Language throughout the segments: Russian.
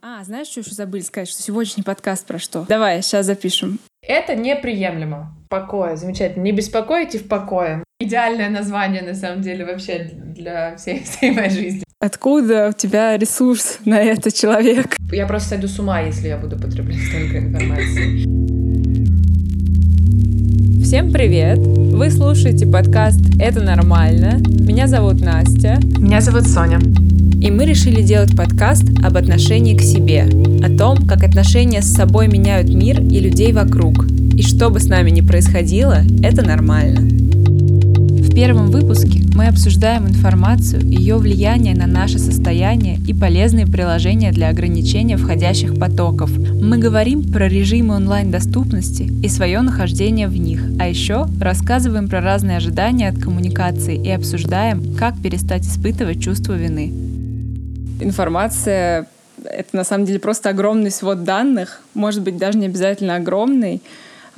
А, знаешь, что еще забыли сказать, что сегодняшний подкаст про что? Давай, сейчас запишем. Это неприемлемо. Покоя, замечательно. Не беспокойте в покое. Идеальное название, на самом деле, вообще для всей, всей моей жизни. Откуда у тебя ресурс на это, человек? Я просто сойду с ума, если я буду потреблять столько информации. Всем привет! Вы слушаете подкаст «Это нормально». Меня зовут Настя. Меня зовут Соня. И мы решили делать подкаст об отношении к себе, о том, как отношения с собой меняют мир и людей вокруг. И что бы с нами ни происходило, это нормально. В первом выпуске мы обсуждаем информацию, ее влияние на наше состояние и полезные приложения для ограничения входящих потоков. Мы говорим про режимы онлайн-доступности и свое нахождение в них, а еще рассказываем про разные ожидания от коммуникации и обсуждаем, как перестать испытывать чувство вины информация — это на самом деле просто огромный свод данных, может быть, даже не обязательно огромный.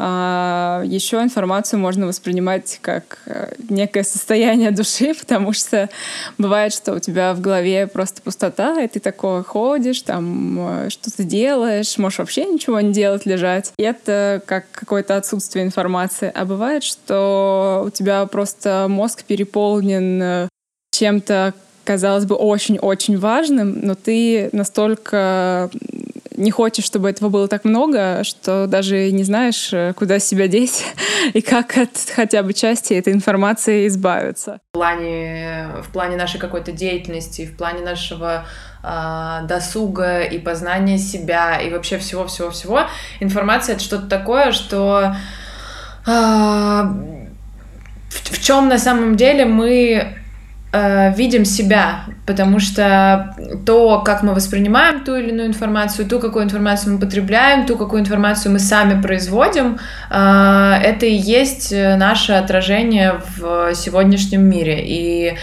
А еще информацию можно воспринимать как э, некое состояние души, потому что бывает, что у тебя в голове просто пустота, и ты такой ходишь, там э, что-то делаешь, можешь вообще ничего не делать, лежать. И это как какое-то отсутствие информации. А бывает, что у тебя просто мозг переполнен э, чем-то, казалось бы, очень-очень важным, но ты настолько не хочешь, чтобы этого было так много, что даже не знаешь, э, куда себя деть и как от хотя бы части этой информации избавиться. В плане, в плане нашей какой-то деятельности, в плане нашего э, досуга и познания себя и вообще всего-всего-всего, информация — это что-то такое, что э, в, в чем на самом деле мы э, видим себя, потому что то, как мы воспринимаем ту или иную информацию, ту, какую информацию мы потребляем, ту, какую информацию мы сами производим, э, это и есть наше отражение в сегодняшнем мире. И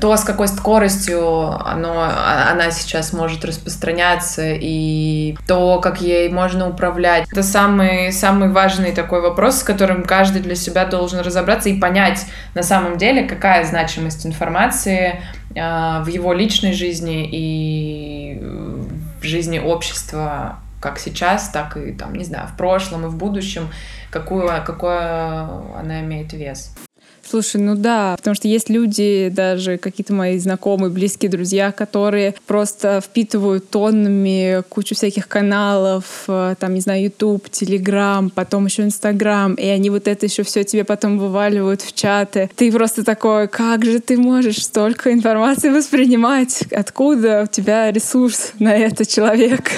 то, с какой скоростью оно, а, она сейчас может распространяться, и то, как ей можно управлять. Это самый, самый важный такой вопрос, с которым каждый для себя должен разобраться и понять на самом деле, какая значимость информации э, в его личной жизни и в жизни общества как сейчас, так и, там, не знаю, в прошлом и в будущем, какую, какой она имеет вес. Слушай, ну да, потому что есть люди, даже какие-то мои знакомые, близкие друзья, которые просто впитывают тоннами кучу всяких каналов, э, там, не знаю, YouTube, Telegram, потом еще Instagram, и они вот это еще все тебе потом вываливают в чаты. Ты просто такой, как же ты можешь столько информации воспринимать? Откуда у тебя ресурс на это, человек?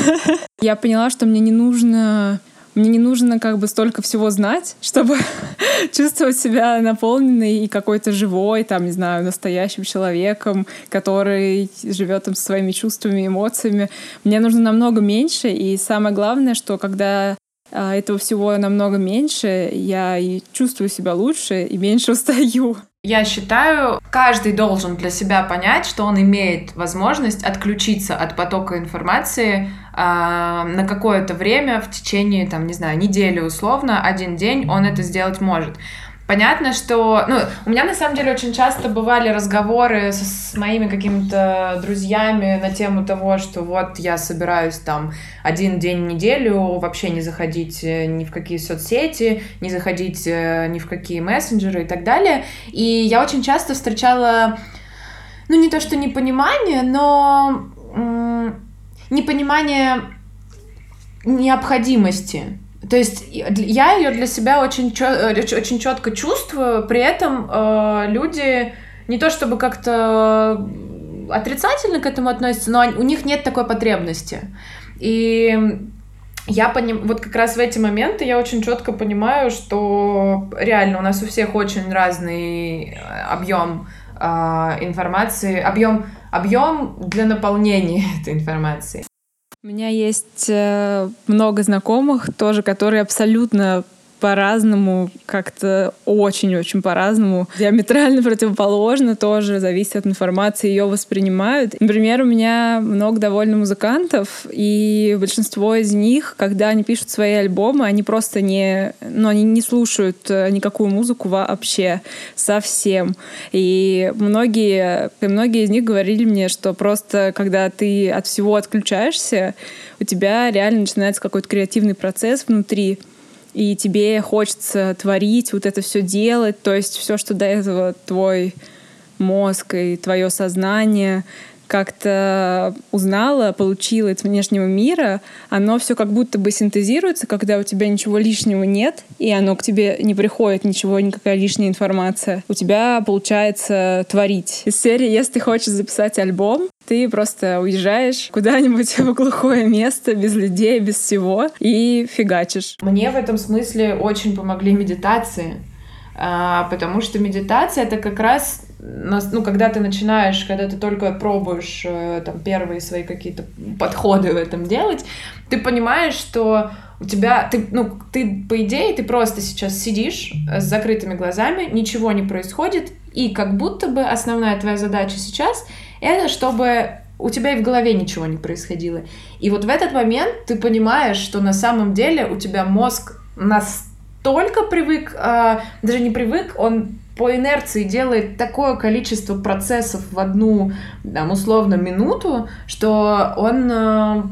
Я поняла, что мне не нужно мне не нужно как бы столько всего знать, чтобы чувствовать себя наполненной и какой-то живой, там, не знаю, настоящим человеком, который живет там со своими чувствами, эмоциями. Мне нужно намного меньше, и самое главное, что когда а, этого всего намного меньше, я и чувствую себя лучше и меньше устаю. Я считаю, каждый должен для себя понять, что он имеет возможность отключиться от потока информации э, на какое-то время в течение, там, не знаю, недели условно, один день он это сделать может. Понятно, что... Ну, у меня, на самом деле, очень часто бывали разговоры с, с моими какими-то друзьями на тему того, что вот я собираюсь там один день в неделю вообще не заходить э, ни в какие соцсети, не заходить э, ни в какие мессенджеры и так далее. И я очень часто встречала, ну, не то что непонимание, но непонимание необходимости то есть я ее для себя очень, э, очень четко чувствую, при этом э, люди не то чтобы как-то отрицательно к этому относятся, но у них нет такой потребности. И я поним... вот как раз в эти моменты я очень четко понимаю, что реально у нас у всех очень разный объем э, информации, объем объем для наполнения этой информации. У меня есть э, много знакомых тоже, которые абсолютно по-разному, как-то очень-очень по-разному. Диаметрально противоположно тоже, зависит от информации, ее воспринимают. Например, у меня много довольно музыкантов, и большинство из них, когда они пишут свои альбомы, они просто не, ну, они не слушают э, никакую музыку вообще, совсем. И многие, и многие из них говорили мне, что просто когда ты от всего отключаешься, у тебя реально начинается какой-то креативный процесс внутри, и тебе хочется творить, вот это все делать, то есть все, что до этого твой мозг и твое сознание как-то узнала, получила от внешнего мира, оно все как будто бы синтезируется, когда у тебя ничего лишнего нет, и оно к тебе не приходит ничего, никакая лишняя информация. У тебя получается творить. Из серии, если ты хочешь записать альбом, ты просто уезжаешь куда-нибудь в глухое место, без людей, без всего, и фигачишь. Мне в этом смысле очень помогли медитации, а, потому что медитация — это как раз ну, когда ты начинаешь, когда ты только пробуешь э, там первые свои какие-то подходы в этом делать, ты понимаешь, что у тебя, ты, ну, ты, по идее, ты просто сейчас сидишь с закрытыми глазами, ничего не происходит, и как будто бы основная твоя задача сейчас — это чтобы у тебя и в голове ничего не происходило. И вот в этот момент ты понимаешь, что на самом деле у тебя мозг настолько привык, э, даже не привык, он по инерции делает такое количество процессов в одну, там, условно, минуту, что он... Э,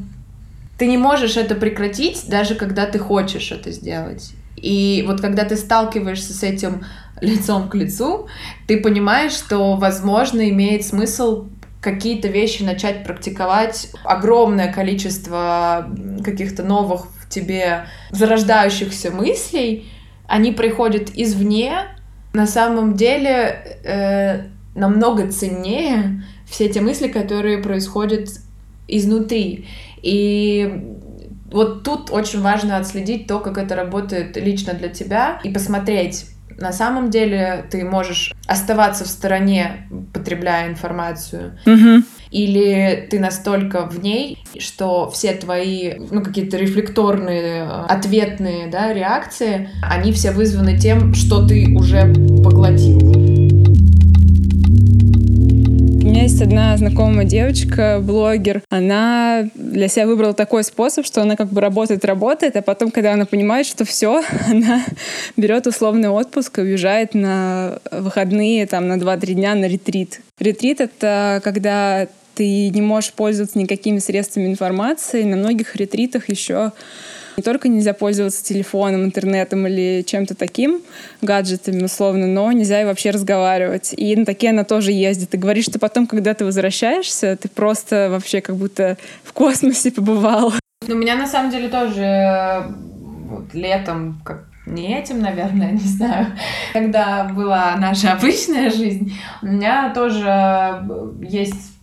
ты не можешь это прекратить, даже когда ты хочешь это сделать. И вот когда ты сталкиваешься с этим лицом к лицу, ты понимаешь, что, возможно, имеет смысл какие-то вещи начать практиковать, огромное количество каких-то новых в тебе зарождающихся мыслей, они приходят извне, на самом деле э, намного ценнее все те мысли, которые происходят изнутри. И вот тут очень важно отследить то, как это работает лично для тебя, и посмотреть, на самом деле ты можешь оставаться в стороне, потребляя информацию, угу. Или ты настолько в ней, что все твои, ну, какие-то рефлекторные, э, ответные, да, реакции, они все вызваны тем, что ты уже поглотил меня есть одна знакомая девочка, блогер. Она для себя выбрала такой способ, что она как бы работает, работает, а потом, когда она понимает, что все, она берет условный отпуск и уезжает на выходные, там, на 2-3 дня на ретрит. Ретрит — это когда ты не можешь пользоваться никакими средствами информации. На многих ретритах еще не только нельзя пользоваться телефоном, интернетом или чем-то таким, гаджетами условно, но нельзя и вообще разговаривать. И на такие она тоже ездит. И говорит, что потом, когда ты возвращаешься, ты просто вообще как будто в космосе побывал. Ну, у меня на самом деле тоже вот, летом, как не этим, наверное, не знаю, когда была наша обычная жизнь, у меня тоже есть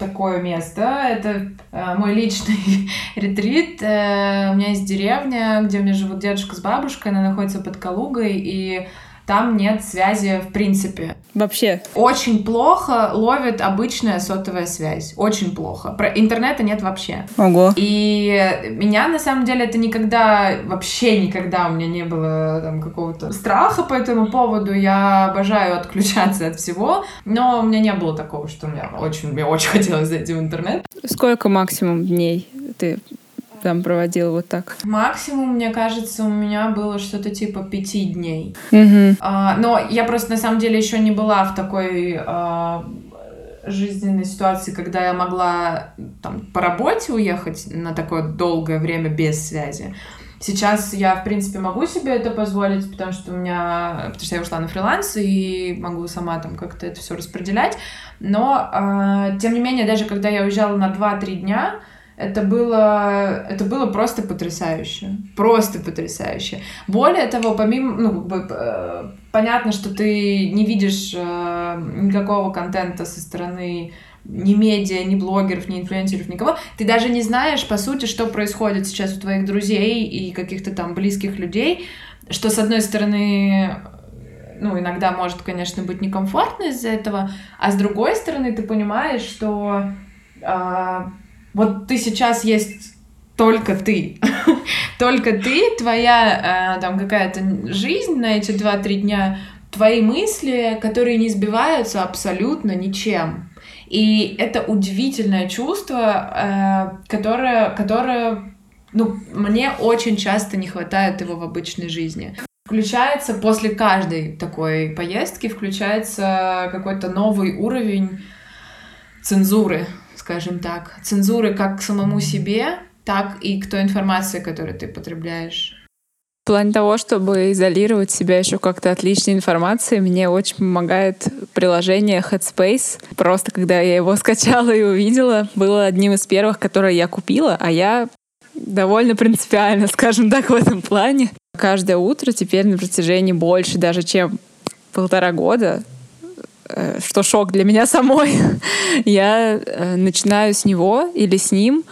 такое место. Это э, мой личный ретрит. Э, у меня есть деревня, где у меня живут дедушка с бабушкой. Она находится под Калугой. И там нет связи в принципе. Вообще. Очень плохо ловит обычная сотовая связь. Очень плохо. Про интернета нет вообще. Ого. И меня, на самом деле, это никогда, вообще никогда у меня не было там какого-то страха по этому поводу. Я обожаю отключаться от всего. Но у меня не было такого, что мне очень, мне очень хотелось зайти в интернет. Сколько максимум дней ты там проводил вот так? Максимум, мне кажется, у меня было что-то типа пяти дней. Угу. А, но я просто на самом деле еще не была в такой а, жизненной ситуации, когда я могла там по работе уехать на такое долгое время без связи. Сейчас я, в принципе, могу себе это позволить, потому что у меня, потому что я ушла на фриланс и могу сама там как-то это все распределять. Но, э, тем не менее, даже когда я уезжала на 2-3 дня, это было, это было просто потрясающе. Просто потрясающе. Более того, помимо, ну, э, понятно, что ты не видишь э, никакого контента со стороны ни медиа, ни блогеров, ни инфлюенсеров, никого. Ты даже не знаешь, по сути, что происходит сейчас у твоих друзей и каких-то там близких людей, что, с одной стороны, ну, иногда может, конечно, быть некомфортно из-за этого, а с другой стороны, ты понимаешь, что э, вот ты сейчас есть только ты. только ты, твоя э, там какая-то жизнь на эти 2-3 дня, твои мысли, которые не сбиваются абсолютно ничем. И это удивительное чувство, э, которое, которое ну, мне очень часто не хватает его в обычной жизни. Включается после каждой такой поездки, включается какой-то новый уровень цензуры, скажем так. Цензуры как к самому себе, так и к той информации, которую ты потребляешь. В плане того, чтобы изолировать себя еще как-то от личной информации, мне очень помогает приложение Headspace. Просто когда я его скачала и увидела, было одним из первых, которые я купила, а я довольно принципиально, скажем так, в этом плане. Каждое утро теперь на протяжении больше даже, чем полтора года, что шок для меня самой, я э, начинаю с него или с ним.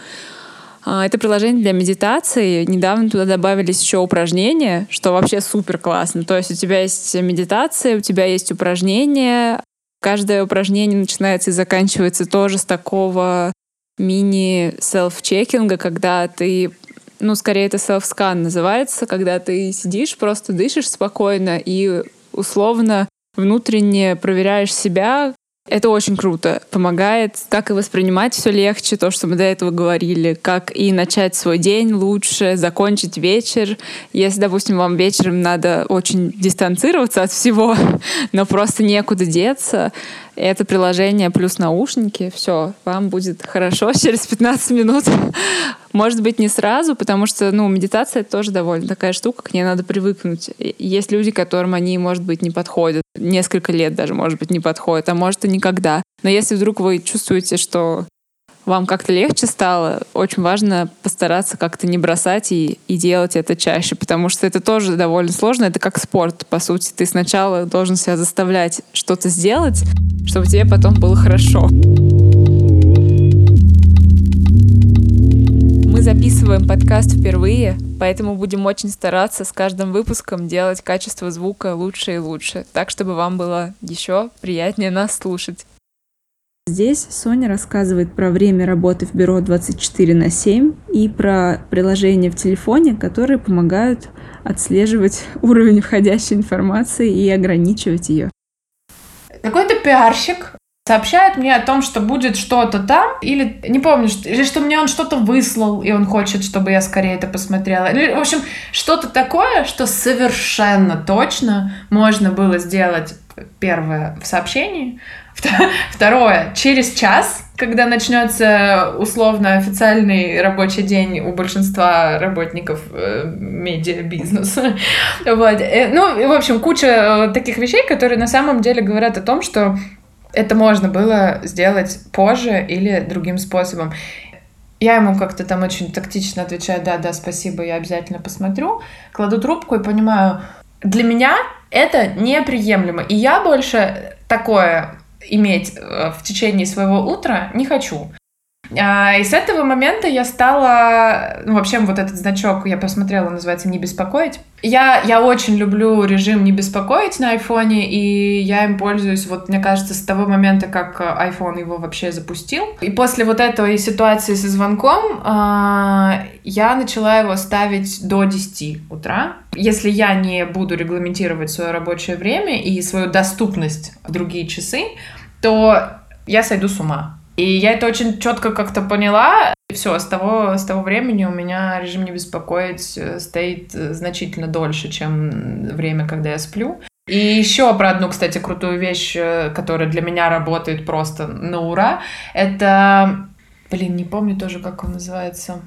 А, это приложение для медитации. Недавно туда добавились еще упражнения, что вообще супер классно. То есть у тебя есть медитация, у тебя есть упражнения. Каждое упражнение начинается и заканчивается тоже с такого мини-селф-чекинга, когда ты ну, скорее это self-scan называется, когда ты сидишь, просто дышишь спокойно и условно внутренне проверяешь себя, это очень круто. Помогает как и воспринимать все легче, то, что мы до этого говорили, как и начать свой день лучше, закончить вечер. Если, допустим, вам вечером надо очень дистанцироваться от всего, но просто некуда деться, это приложение плюс наушники, все, вам будет хорошо через 15 минут. Может быть, не сразу, потому что, ну, медитация это тоже довольно такая штука, к ней надо привыкнуть. Есть люди, которым они, может быть, не подходят. Несколько лет даже, может быть, не подходят, а может и никогда. Но если вдруг вы чувствуете, что вам как-то легче стало, очень важно постараться как-то не бросать и, и делать это чаще, потому что это тоже довольно сложно. Это как спорт, по сути. Ты сначала должен себя заставлять что-то сделать, чтобы тебе потом было хорошо. Мы записываем подкаст впервые, поэтому будем очень стараться с каждым выпуском делать качество звука лучше и лучше, так чтобы вам было еще приятнее нас слушать. Здесь Соня рассказывает про время работы в бюро 24 на 7 и про приложения в телефоне, которые помогают отслеживать уровень входящей информации и ограничивать ее. Какой-то пиарщик сообщает мне о том, что будет что-то там, или не помню, что, или что мне он что-то выслал, и он хочет, чтобы я скорее это посмотрела. Или, в общем, что-то такое, что совершенно точно можно было сделать первое в сообщении, Второе, через час, когда начнется условно официальный рабочий день у большинства работников э, медиабизнеса. Вот. Э, ну, в общем, куча э, таких вещей, которые на самом деле говорят о том, что это можно было сделать позже или другим способом. Я ему как-то там очень тактично отвечаю, да, да, спасибо, я обязательно посмотрю. Кладу трубку и понимаю, для меня это неприемлемо. И я больше такое иметь э, в течение своего утра не хочу. А, и с этого момента я стала, ну, вообще вот этот значок я посмотрела, называется «Не беспокоить». Я, я очень люблю режим «Не беспокоить» на айфоне, и я им пользуюсь, вот мне кажется, с того момента, как iPhone его вообще запустил. И после вот этой ситуации со звонком а, я начала его ставить до 10 утра. Если я не буду регламентировать свое рабочее время и свою доступность в другие часы, то я сойду с ума. И я это очень четко как-то поняла. И все, с того, с того времени у меня режим не беспокоить э, стоит э, значительно дольше, чем время, когда я сплю. И еще про одну, кстати, крутую вещь, э, которая для меня работает просто на ура, это... Блин, не помню тоже, как он называется.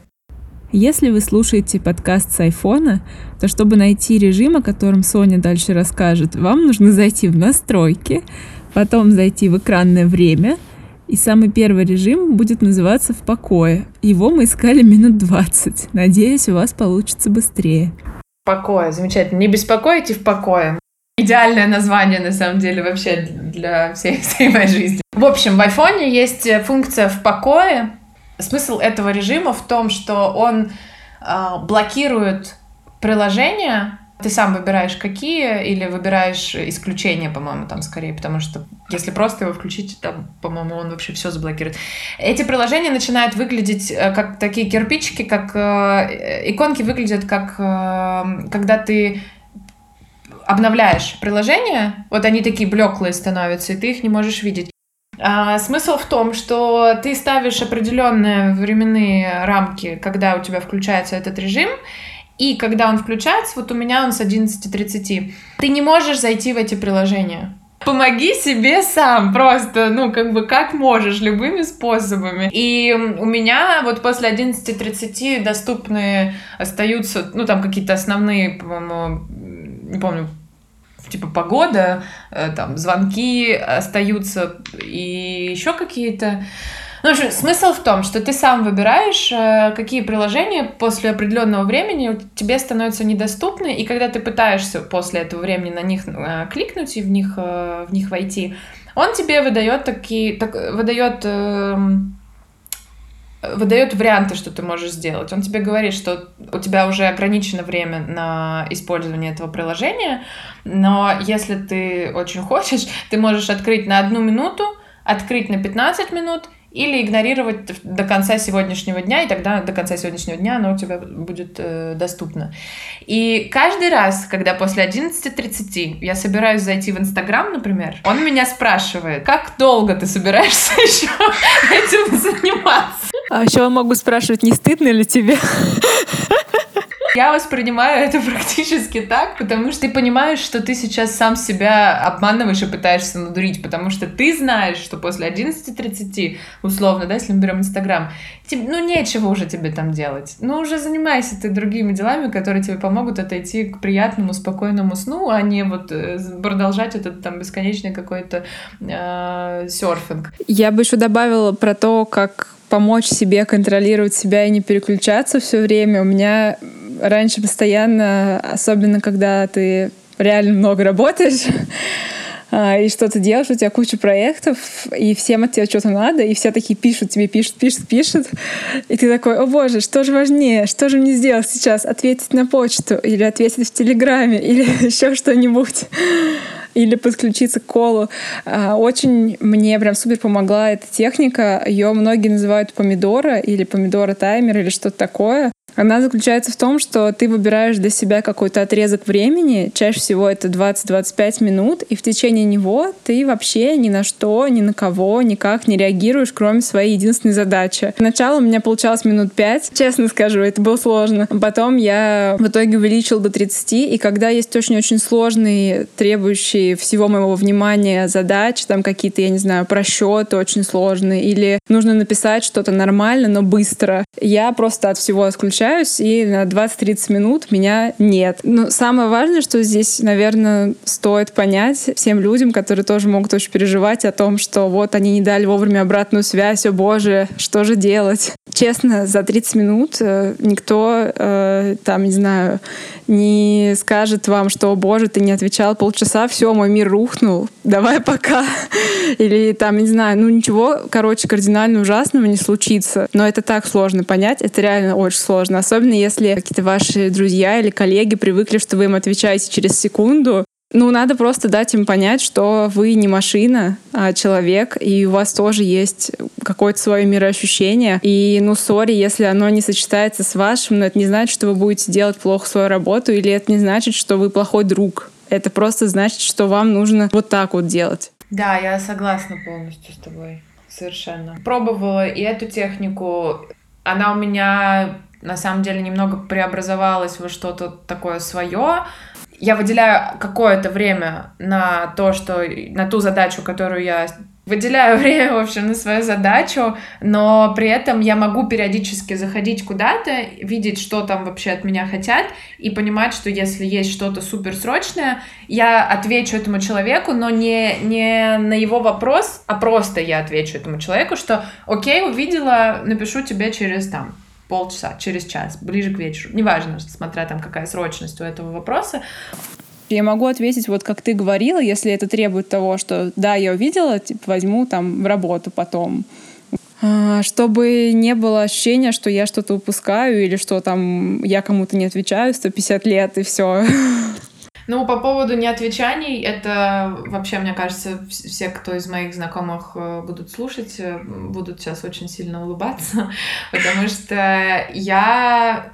Если вы слушаете подкаст с айфона, то чтобы найти режим, о котором Соня дальше расскажет, вам нужно зайти в настройки, потом зайти в экранное время — и самый первый режим будет называться «В покое». Его мы искали минут 20. Надеюсь, у вас получится быстрее. Покое, замечательно. Не беспокойте в покое. Идеальное название, на самом деле, вообще для всей, всей моей жизни. В общем, в айфоне есть функция «В покое». Смысл этого режима в том, что он э, блокирует приложения, Ты сам выбираешь какие или выбираешь исключения, по-моему, там скорее, потому что если просто его включить, там, по-моему, он вообще все заблокирует. Эти приложения начинают выглядеть э, как такие кирпичики, как э, иконки выглядят как э, когда ты обновляешь приложение, вот они такие блеклые становятся, и ты их не можешь видеть. А, смысл в том, что ты ставишь определенные временные рамки, когда у тебя включается этот режим, и когда он включается, вот у меня он с 11.30, ты не можешь зайти в эти приложения. Помоги себе сам, просто, ну, как бы, как можешь, любыми способами. И у меня вот после 11.30 доступны остаются, ну, там какие-то основные, по-моему, не помню, типа погода, э, там звонки остаются и еще какие-то. Ну, общем, смысл в том, что ты сам выбираешь, э, какие приложения после определенного времени тебе становятся недоступны, и когда ты пытаешься после этого времени на них э, кликнуть и в них, в них войти, он тебе выдает такие, так, выдает эм, выдает варианты, что ты можешь сделать. Он тебе говорит, что у тебя уже ограничено время на использование этого приложения, но если ты очень хочешь, ты можешь открыть на одну минуту, открыть на 15 минут или игнорировать до конца сегодняшнего дня, и тогда до конца сегодняшнего дня оно у тебя будет э, доступно. И каждый раз, когда после 11.30 я собираюсь зайти в Инстаграм, например, он меня спрашивает, как долго ты собираешься еще этим заниматься? А еще могу спрашивать, не стыдно ли тебе? Я воспринимаю это практически так, потому что ты понимаешь, что ты сейчас сам себя обманываешь и пытаешься надурить, потому что ты знаешь, что после 11.30, условно, да, если мы берем Инстаграм, ну, нечего уже тебе там делать. Ну, уже занимайся ты другими делами, которые тебе помогут отойти к приятному, спокойному сну, а не вот э, продолжать этот там бесконечный какой-то э, серфинг. Я бы еще добавила про то, как помочь себе контролировать себя и не переключаться все время. У меня раньше постоянно, особенно когда ты реально много работаешь, а, и что-то делаешь, у тебя куча проектов, и всем от тебя что-то надо, и все такие пишут тебе, пишут, пишут, пишут. И ты такой, о боже, что же важнее, что же мне сделать сейчас? Ответить на почту, или ответить в Телеграме, или еще что-нибудь или подключиться к колу. А, очень мне прям супер помогла эта техника. Ее многие называют помидора или помидора таймер или что-то такое. Она заключается в том, что ты выбираешь для себя какой-то отрезок времени, чаще всего это 20-25 минут, и в течение него ты вообще ни на что, ни на кого никак не реагируешь, кроме своей единственной задачи. Сначала у меня получалось минут 5, честно скажу, это было сложно. Потом я в итоге увеличил до 30, и когда есть очень-очень сложные, требующие всего моего внимания задачи, там какие-то, я не знаю, просчеты очень сложные, или нужно написать что-то нормально, но быстро, я просто от всего отключаюсь общаюсь, и на 20-30 минут меня нет. Но самое важное, что здесь, наверное, стоит понять всем людям, которые тоже могут очень переживать о том, что вот они не дали вовремя обратную связь, о боже, что же делать? Честно, за 30 минут э, никто, э, там, не знаю, не скажет вам, что, о боже, ты не отвечал полчаса, все, мой мир рухнул, давай пока. Или там, не знаю, ну ничего, короче, кардинально ужасного не случится. Но это так сложно понять, это реально очень сложно сложно, особенно если какие-то ваши друзья или коллеги привыкли, что вы им отвечаете через секунду. Ну, надо просто дать им понять, что вы не машина, а человек, и у вас тоже есть какое-то свое мироощущение. И, ну, сори, если оно не сочетается с вашим, но это не значит, что вы будете делать плохо свою работу, или это не значит, что вы плохой друг. Это просто значит, что вам нужно вот так вот делать. Да, я согласна полностью с тобой. Совершенно. Пробовала и эту технику. Она у меня на самом деле немного преобразовалась во что-то такое свое. Я выделяю какое-то время на то, что на ту задачу, которую я выделяю время, в общем, на свою задачу, но при этом я могу периодически заходить куда-то, видеть, что там вообще от меня хотят, и понимать, что если есть что-то суперсрочное, я отвечу этому человеку, но не, не на его вопрос, а просто я отвечу этому человеку, что окей, увидела, напишу тебе через там полчаса, через час, ближе к вечеру. Неважно, смотря там какая срочность у этого вопроса. Я могу ответить, вот как ты говорила, если это требует того, что да, я увидела, типа, возьму там в работу потом. а, чтобы не было ощущения, что я что-то упускаю или что там я кому-то не отвечаю 150 лет и все. Ну, по поводу неотвечаний, это вообще, мне кажется, все, кто из моих знакомых э, будут слушать, э, будут сейчас очень сильно улыбаться, потому что я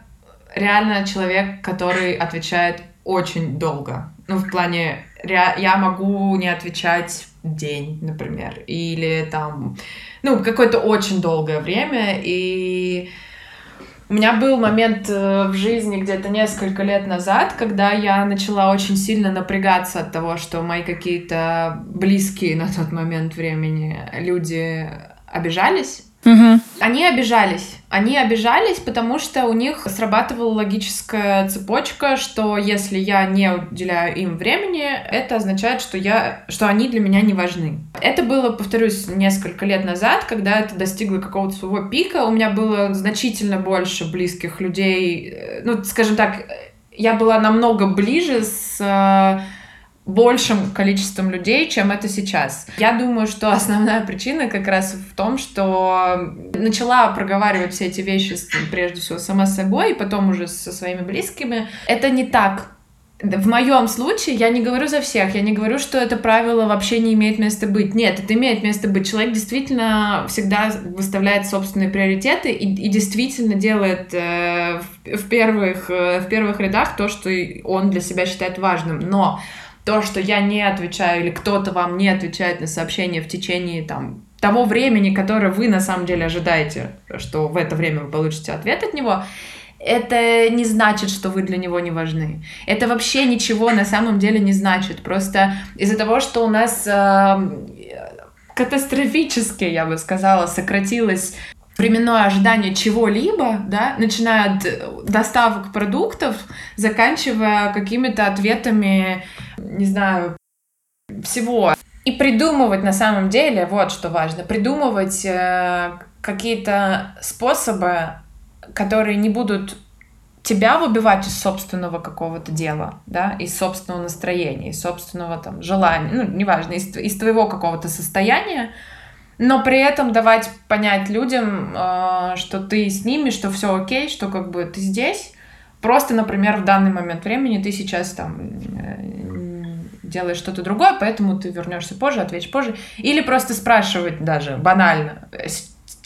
реально человек, который отвечает очень долго. Ну, в плане, я могу не отвечать день, например, или там, ну, какое-то очень долгое время, и у меня был момент э, в жизни где-то несколько лет назад, когда я начала очень сильно напрягаться от того, что мои какие-то близкие на тот момент времени люди обижались Угу. Они обижались. Они обижались, потому что у них срабатывала логическая цепочка, что если я не уделяю им времени, это означает, что, я, что они для меня не важны. Это было, повторюсь, несколько лет назад, когда это достигло какого-то своего пика. У меня было значительно больше близких людей. Э, ну, скажем так, я была намного ближе с э, большим количеством людей, чем это сейчас. Я думаю, что основная причина как раз в том, что начала проговаривать все эти вещи прежде всего сама собой, и потом уже со своими близкими. Это не так в моем случае, я не говорю за всех, я не говорю, что это правило вообще не имеет места быть. Нет, это имеет место быть. Человек действительно всегда выставляет собственные приоритеты и, и действительно делает э, в, в, первых, э, в первых рядах то, что он для себя считает важным. Но то, что я не отвечаю или кто-то вам не отвечает на сообщение в течение там того времени, которое вы на самом деле ожидаете, что в это время вы получите ответ от него, это не значит, что вы для него не важны. Это вообще ничего на самом деле не значит. Просто из-за того, что у нас э, катастрофически, я бы сказала, сократилось временное ожидание чего-либо, да, начиная от доставок продуктов, заканчивая какими-то ответами, не знаю, всего. И придумывать на самом деле, вот что важно, придумывать э, какие-то способы, которые не будут тебя выбивать из собственного какого-то дела, да, из собственного настроения, из собственного там желания, ну, неважно, из, из твоего какого-то состояния, но при этом давать понять людям, э, что ты с ними, что все окей, что как бы ты здесь. Просто, например, в данный момент времени ты сейчас там э, делаешь что-то другое, поэтому ты вернешься позже, ответишь позже. Или просто спрашивать даже банально, э,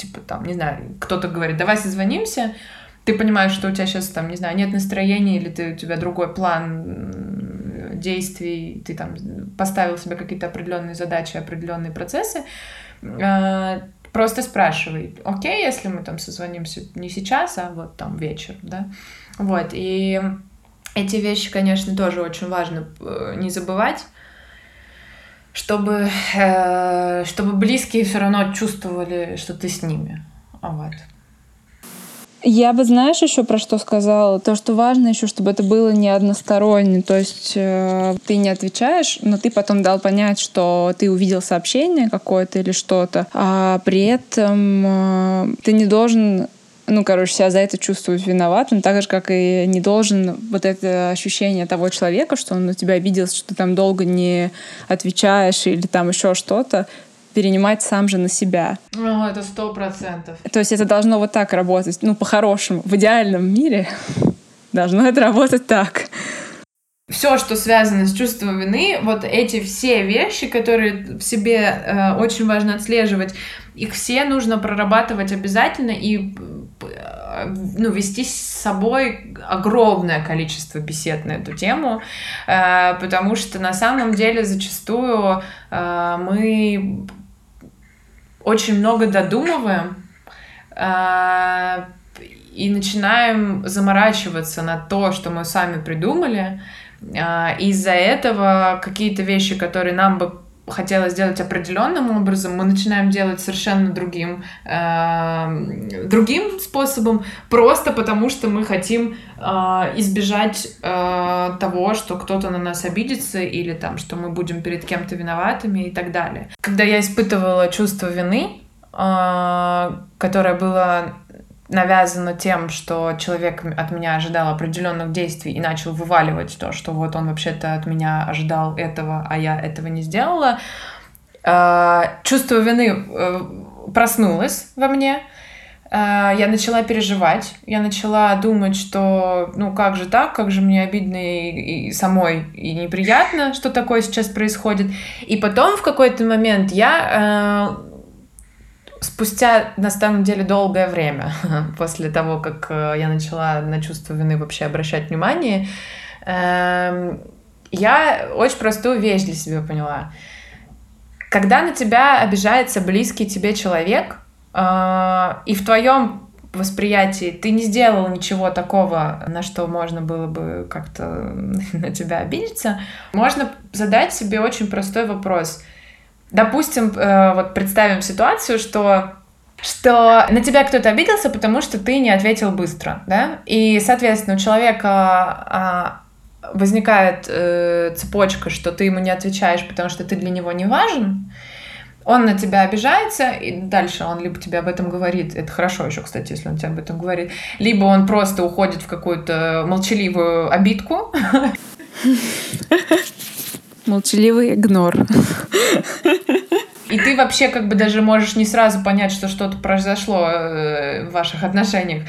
типа там, не знаю, кто-то говорит, давай созвонимся, ты понимаешь, что у тебя сейчас там, не знаю, нет настроения, или ты, у тебя другой план действий, ты там поставил себе какие-то определенные задачи, определенные процессы, а, просто спрашивай, окей, если мы там созвонимся не сейчас, а вот там вечер, да, вот, и эти вещи, конечно, тоже очень важно э, не забывать, чтобы, э, чтобы близкие все равно чувствовали, что ты с ними, вот. Я бы, знаешь, еще про что сказала? То, что важно еще, чтобы это было не односторонне. То есть э, ты не отвечаешь, но ты потом дал понять, что ты увидел сообщение какое-то или что-то, а при этом э, ты не должен ну, короче, себя за это чувствовать виноватым, так же, как и не должен вот это ощущение того человека, что он на тебя обиделся, что ты там долго не отвечаешь или там еще что-то, перенимать сам же на себя. Ну, это сто процентов. То есть это должно вот так работать, ну, по-хорошему. В идеальном мире должно это работать так. Все, что связано с чувством вины, вот эти все вещи, которые в себе э, очень важно отслеживать, их все нужно прорабатывать обязательно и ну, вести с собой огромное количество бесед на эту тему, э, потому что на самом деле зачастую э, мы очень много додумываем э, и начинаем заморачиваться на то, что мы сами придумали. Из-за этого какие-то вещи, которые нам бы хотелось сделать определенным образом, мы начинаем делать совершенно другим, э, другим способом, просто потому что мы хотим э, избежать э, того, что кто-то на нас обидится или там, что мы будем перед кем-то виноватыми и так далее. Когда я испытывала чувство вины, э, которое было навязано тем, что человек от меня ожидал определенных действий и начал вываливать то, что вот он вообще-то от меня ожидал этого, а я этого не сделала. А, чувство вины э, проснулась во мне, э, я начала переживать, я начала думать, что ну как же так, как же мне обидно и, и самой и неприятно, что такое сейчас происходит. И потом в какой-то момент я э, спустя на самом деле долгое время после того, как э, я начала на чувство вины вообще обращать внимание, э, я очень простую вещь для себя поняла. Когда на тебя обижается близкий тебе человек, э, и в твоем восприятии ты не сделал ничего такого, на что можно было бы как-то на тебя обидеться, можно задать себе очень простой вопрос. Допустим, э, вот представим ситуацию, что что на тебя кто-то обиделся, потому что ты не ответил быстро, да, и, соответственно, у человека а, возникает э, цепочка, что ты ему не отвечаешь, потому что ты для него не важен, он на тебя обижается, и дальше он либо тебе об этом говорит, это хорошо еще, кстати, если он тебе об этом говорит, либо он просто уходит в какую-то молчаливую обидку. Молчаливый игнор. И ты вообще как бы даже можешь не сразу понять, что что-то произошло э, в ваших отношениях.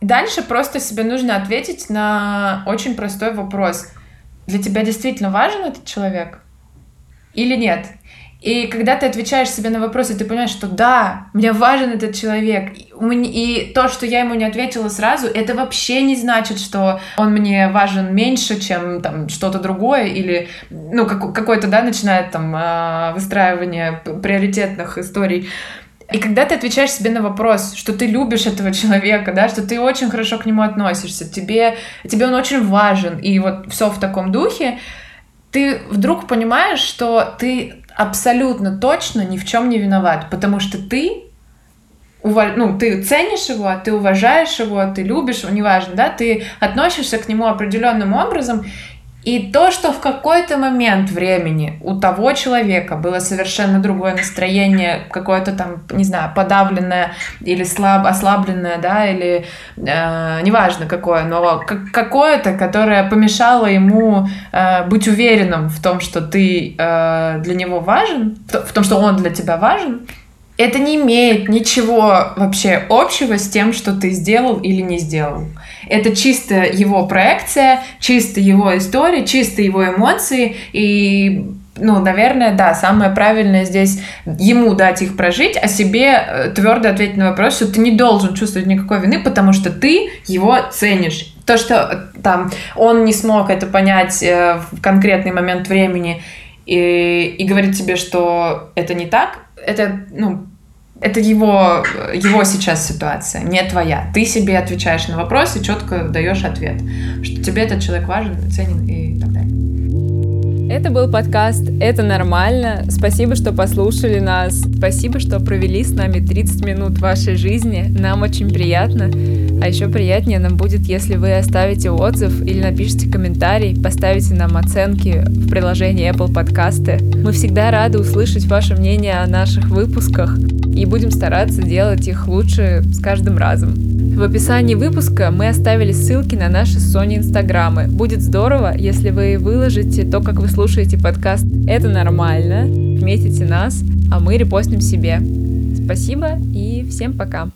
Дальше просто себе нужно ответить на очень простой вопрос. Для тебя действительно важен этот человек или нет? И когда ты отвечаешь себе на вопросы, ты понимаешь, что да, мне важен этот человек. И то, что я ему не ответила сразу, это вообще не значит, что он мне важен меньше, чем там что-то другое, или, ну, как, какое-то, да, начинает там а, выстраивание приоритетных историй. И когда ты отвечаешь себе на вопрос, что ты любишь этого человека, да, что ты очень хорошо к нему относишься, тебе, тебе он очень важен, и вот все в таком духе, ты вдруг понимаешь, что ты абсолютно точно ни в чем не виноват, потому что ты ну, ты ценишь его, ты уважаешь его, ты любишь неважно, да, ты относишься к нему определенным образом, и то, что в какой-то момент времени у того человека было совершенно другое настроение, какое-то там, не знаю, подавленное или слаб, ослабленное, да, или э, неважно какое, но какое-то, которое помешало ему э, быть уверенным в том, что ты э, для него важен, в том, что он для тебя важен, это не имеет ничего вообще общего с тем, что ты сделал или не сделал. Это чисто его проекция, чисто его история, чисто его эмоции. И, ну, наверное, да, самое правильное здесь ему дать их прожить, а себе э, твердо ответить на вопрос, что ты не должен чувствовать никакой вины, потому что ты его ценишь. То, что э, там он не смог это понять э, в конкретный момент времени и, и говорит тебе, что это не так, это, ну, это его, его сейчас ситуация, не твоя. Ты себе отвечаешь на вопрос и четко даешь ответ, что тебе этот человек важен, ценен и так далее. Это был подкаст «Это нормально». Спасибо, что послушали нас. Спасибо, что провели с нами 30 минут вашей жизни. Нам очень приятно. А еще приятнее нам будет, если вы оставите отзыв или напишите комментарий, поставите нам оценки в приложении Apple Podcasts. Мы всегда рады услышать ваше мнение о наших выпусках и будем стараться делать их лучше с каждым разом. В описании выпуска мы оставили ссылки на наши Соней инстаграмы. Будет здорово, если вы выложите то, как вы слушаете подкаст «Это нормально», метите нас, а мы репостим себе. Спасибо и всем пока!